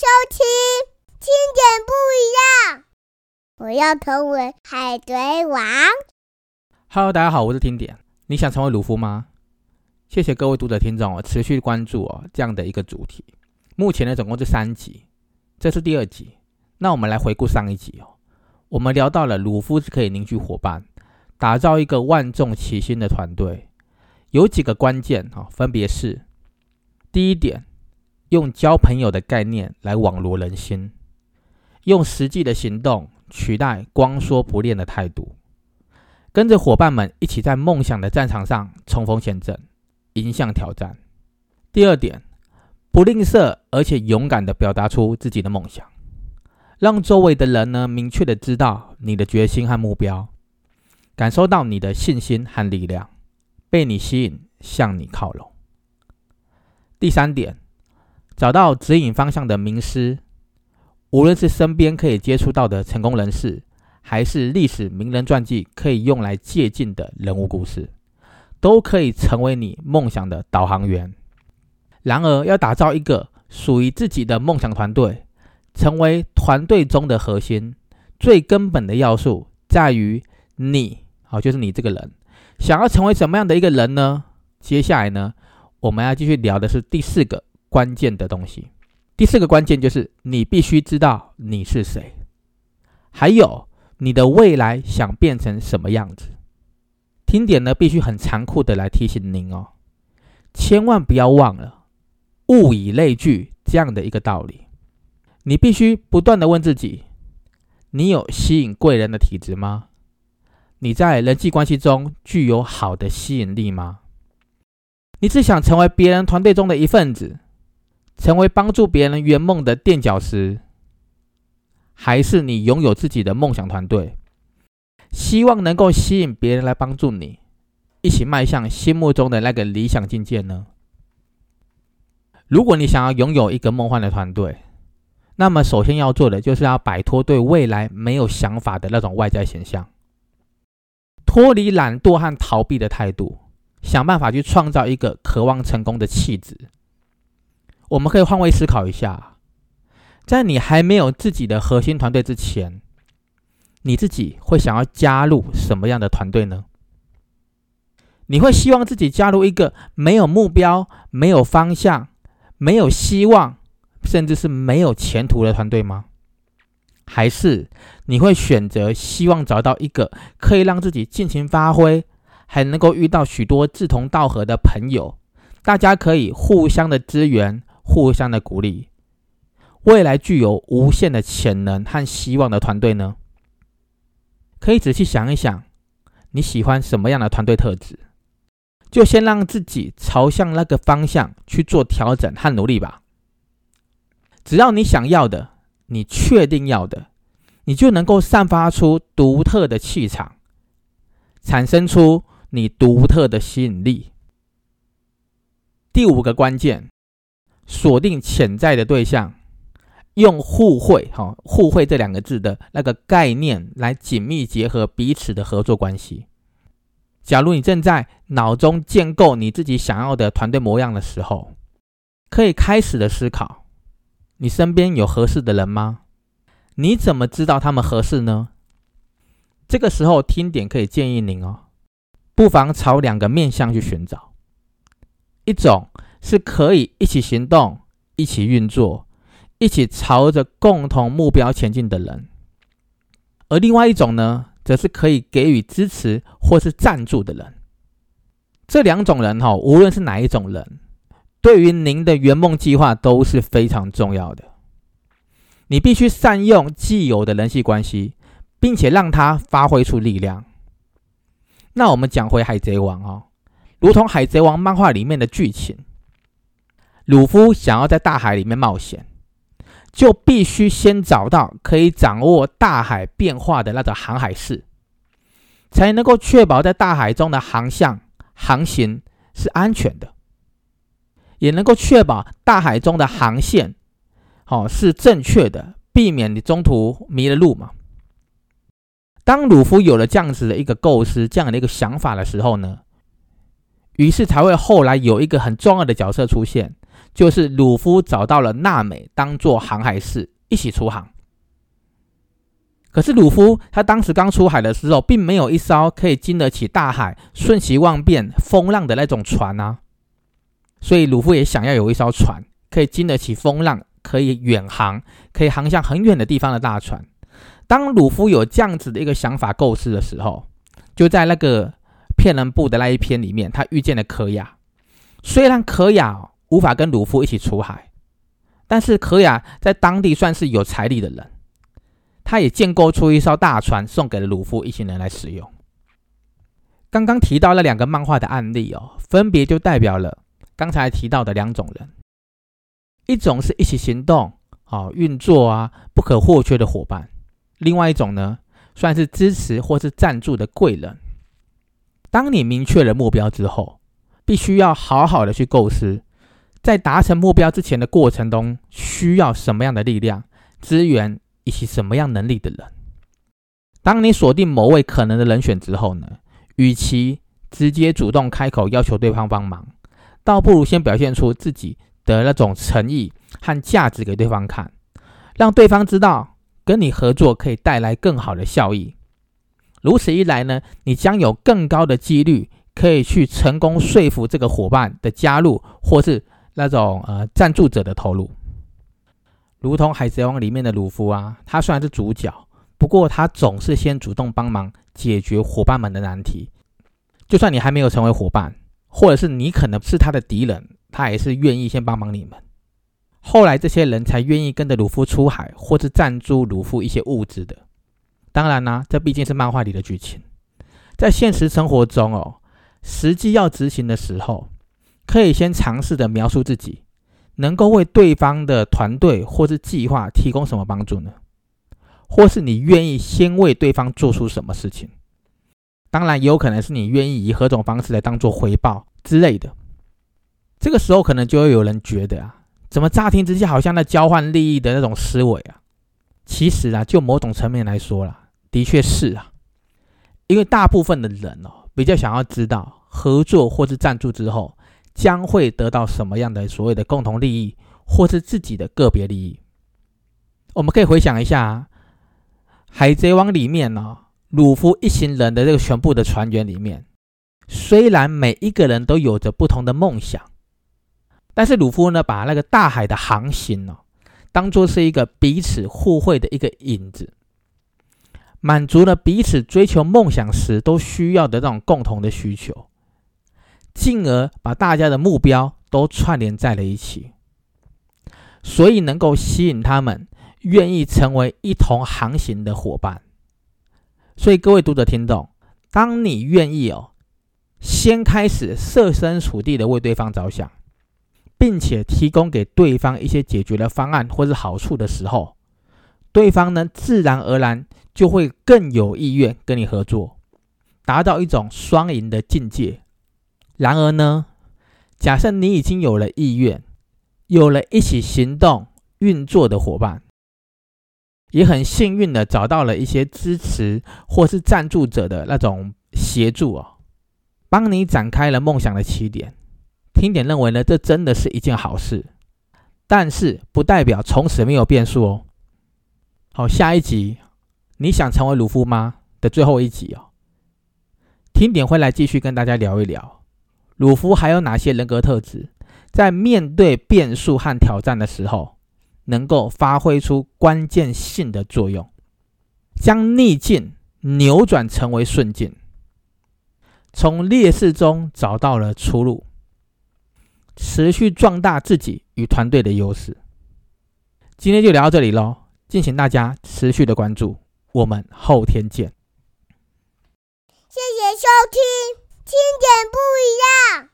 收听，听点不一样。我要成为海贼王。Hello，大家好，我是听点。你想成为鲁夫吗？谢谢各位读者听众哦，持续关注哦这样的一个主题。目前呢，总共是三集，这是第二集。那我们来回顾上一集哦，我们聊到了鲁夫是可以凝聚伙伴，打造一个万众齐心的团队，有几个关键哈，分别是第一点。用交朋友的概念来网罗人心，用实际的行动取代光说不练的态度，跟着伙伴们一起在梦想的战场上冲锋陷阵，迎向挑战。第二点，不吝啬而且勇敢地表达出自己的梦想，让周围的人呢明确的知道你的决心和目标，感受到你的信心和力量，被你吸引向你靠拢。第三点。找到指引方向的名师，无论是身边可以接触到的成功人士，还是历史名人传记可以用来借鉴的人物故事，都可以成为你梦想的导航员。然而，要打造一个属于自己的梦想团队，成为团队中的核心，最根本的要素在于你，好，就是你这个人，想要成为什么样的一个人呢？接下来呢，我们要继续聊的是第四个。关键的东西，第四个关键就是你必须知道你是谁，还有你的未来想变成什么样子。听点呢，必须很残酷的来提醒您哦，千万不要忘了物以类聚这样的一个道理。你必须不断的问自己：你有吸引贵人的体质吗？你在人际关系中具有好的吸引力吗？你只想成为别人团队中的一份子？成为帮助别人圆梦的垫脚石，还是你拥有自己的梦想团队，希望能够吸引别人来帮助你，一起迈向心目中的那个理想境界呢？如果你想要拥有一个梦幻的团队，那么首先要做的就是要摆脱对未来没有想法的那种外在形象，脱离懒惰和逃避的态度，想办法去创造一个渴望成功的气质。我们可以换位思考一下，在你还没有自己的核心团队之前，你自己会想要加入什么样的团队呢？你会希望自己加入一个没有目标、没有方向、没有希望，甚至是没有前途的团队吗？还是你会选择希望找到一个可以让自己尽情发挥，还能够遇到许多志同道合的朋友，大家可以互相的支援？互相的鼓励，未来具有无限的潜能和希望的团队呢？可以仔细想一想，你喜欢什么样的团队特质？就先让自己朝向那个方向去做调整和努力吧。只要你想要的，你确定要的，你就能够散发出独特的气场，产生出你独特的吸引力。第五个关键。锁定潜在的对象，用互惠哈互惠这两个字的那个概念来紧密结合彼此的合作关系。假如你正在脑中建构你自己想要的团队模样的时候，可以开始的思考：你身边有合适的人吗？你怎么知道他们合适呢？这个时候听点可以建议您哦，不妨朝两个面向去寻找，一种。是可以一起行动、一起运作、一起朝着共同目标前进的人，而另外一种呢，则是可以给予支持或是赞助的人。这两种人哈，无论是哪一种人，对于您的圆梦计划都是非常重要的。你必须善用既有的人际关系，并且让它发挥出力量。那我们讲回《海贼王》哦，如同《海贼王》漫画里面的剧情。鲁夫想要在大海里面冒险，就必须先找到可以掌握大海变化的那个航海士，才能够确保在大海中的航向航行是安全的，也能够确保大海中的航线，好是正确的，避免你中途迷了路嘛。当鲁夫有了这样子的一个构思、这样的一个想法的时候呢，于是才会后来有一个很重要的角色出现。就是鲁夫找到了娜美当做航海士，一起出航。可是鲁夫他当时刚出海的时候，并没有一艘可以经得起大海瞬息万变、风浪的那种船啊，所以鲁夫也想要有一艘船，可以经得起风浪、可以远航、可以航向很远的地方的大船。当鲁夫有这样子的一个想法构思的时候，就在那个骗人部的那一篇里面，他遇见了可雅。虽然可雅无法跟鲁夫一起出海，但是可雅在当地算是有财力的人。他也建构出一艘大船，送给了鲁夫一行人来使用。刚刚提到了两个漫画的案例哦，分别就代表了刚才提到的两种人：一种是一起行动、哦运作啊不可或缺的伙伴；另外一种呢，算是支持或是赞助的贵人。当你明确了目标之后，必须要好好的去构思，在达成目标之前的过程中，需要什么样的力量、资源。以及什么样能力的人？当你锁定某位可能的人选之后呢？与其直接主动开口要求对方帮忙，倒不如先表现出自己的那种诚意和价值给对方看，让对方知道跟你合作可以带来更好的效益。如此一来呢，你将有更高的几率可以去成功说服这个伙伴的加入，或是那种呃赞助者的投入。如同《海贼王》里面的鲁夫啊，他虽然是主角，不过他总是先主动帮忙解决伙伴们的难题。就算你还没有成为伙伴，或者是你可能是他的敌人，他也是愿意先帮忙你们。后来这些人才愿意跟着鲁夫出海，或是赞助鲁夫一些物资的。当然呢，这毕竟是漫画里的剧情，在现实生活中哦，实际要执行的时候，可以先尝试的描述自己。能够为对方的团队或是计划提供什么帮助呢？或是你愿意先为对方做出什么事情？当然，也有可能是你愿意以何种方式来当做回报之类的。这个时候，可能就会有人觉得啊，怎么乍听之下好像在交换利益的那种思维啊？其实啊，就某种层面来说啦，的确是啊，因为大部分的人哦，比较想要知道合作或是赞助之后。将会得到什么样的所谓的共同利益，或是自己的个别利益？我们可以回想一下，《海贼王》里面呢，鲁夫一行人的这个全部的船员里面，虽然每一个人都有着不同的梦想，但是鲁夫呢，把那个大海的航行呢，当做是一个彼此互惠的一个影子，满足了彼此追求梦想时都需要的那种共同的需求。进而把大家的目标都串联在了一起，所以能够吸引他们愿意成为一同航行的伙伴。所以各位读者听众，当你愿意哦，先开始设身处地的为对方着想，并且提供给对方一些解决的方案或是好处的时候，对方呢自然而然就会更有意愿跟你合作，达到一种双赢的境界。然而呢，假设你已经有了意愿，有了一起行动运作的伙伴，也很幸运的找到了一些支持或是赞助者的那种协助哦，帮你展开了梦想的起点。听点认为呢，这真的是一件好事，但是不代表从此没有变数哦。好，下一集你想成为鲁夫吗？的最后一集哦，听点会来继续跟大家聊一聊。鲁夫还有哪些人格特质，在面对变数和挑战的时候，能够发挥出关键性的作用，将逆境扭转成为顺境，从劣势中找到了出路，持续壮大自己与团队的优势。今天就聊到这里喽，敬请大家持续的关注，我们后天见。谢谢收听。听点不一样。